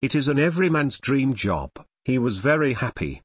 It is an everyman's dream job, he was very happy.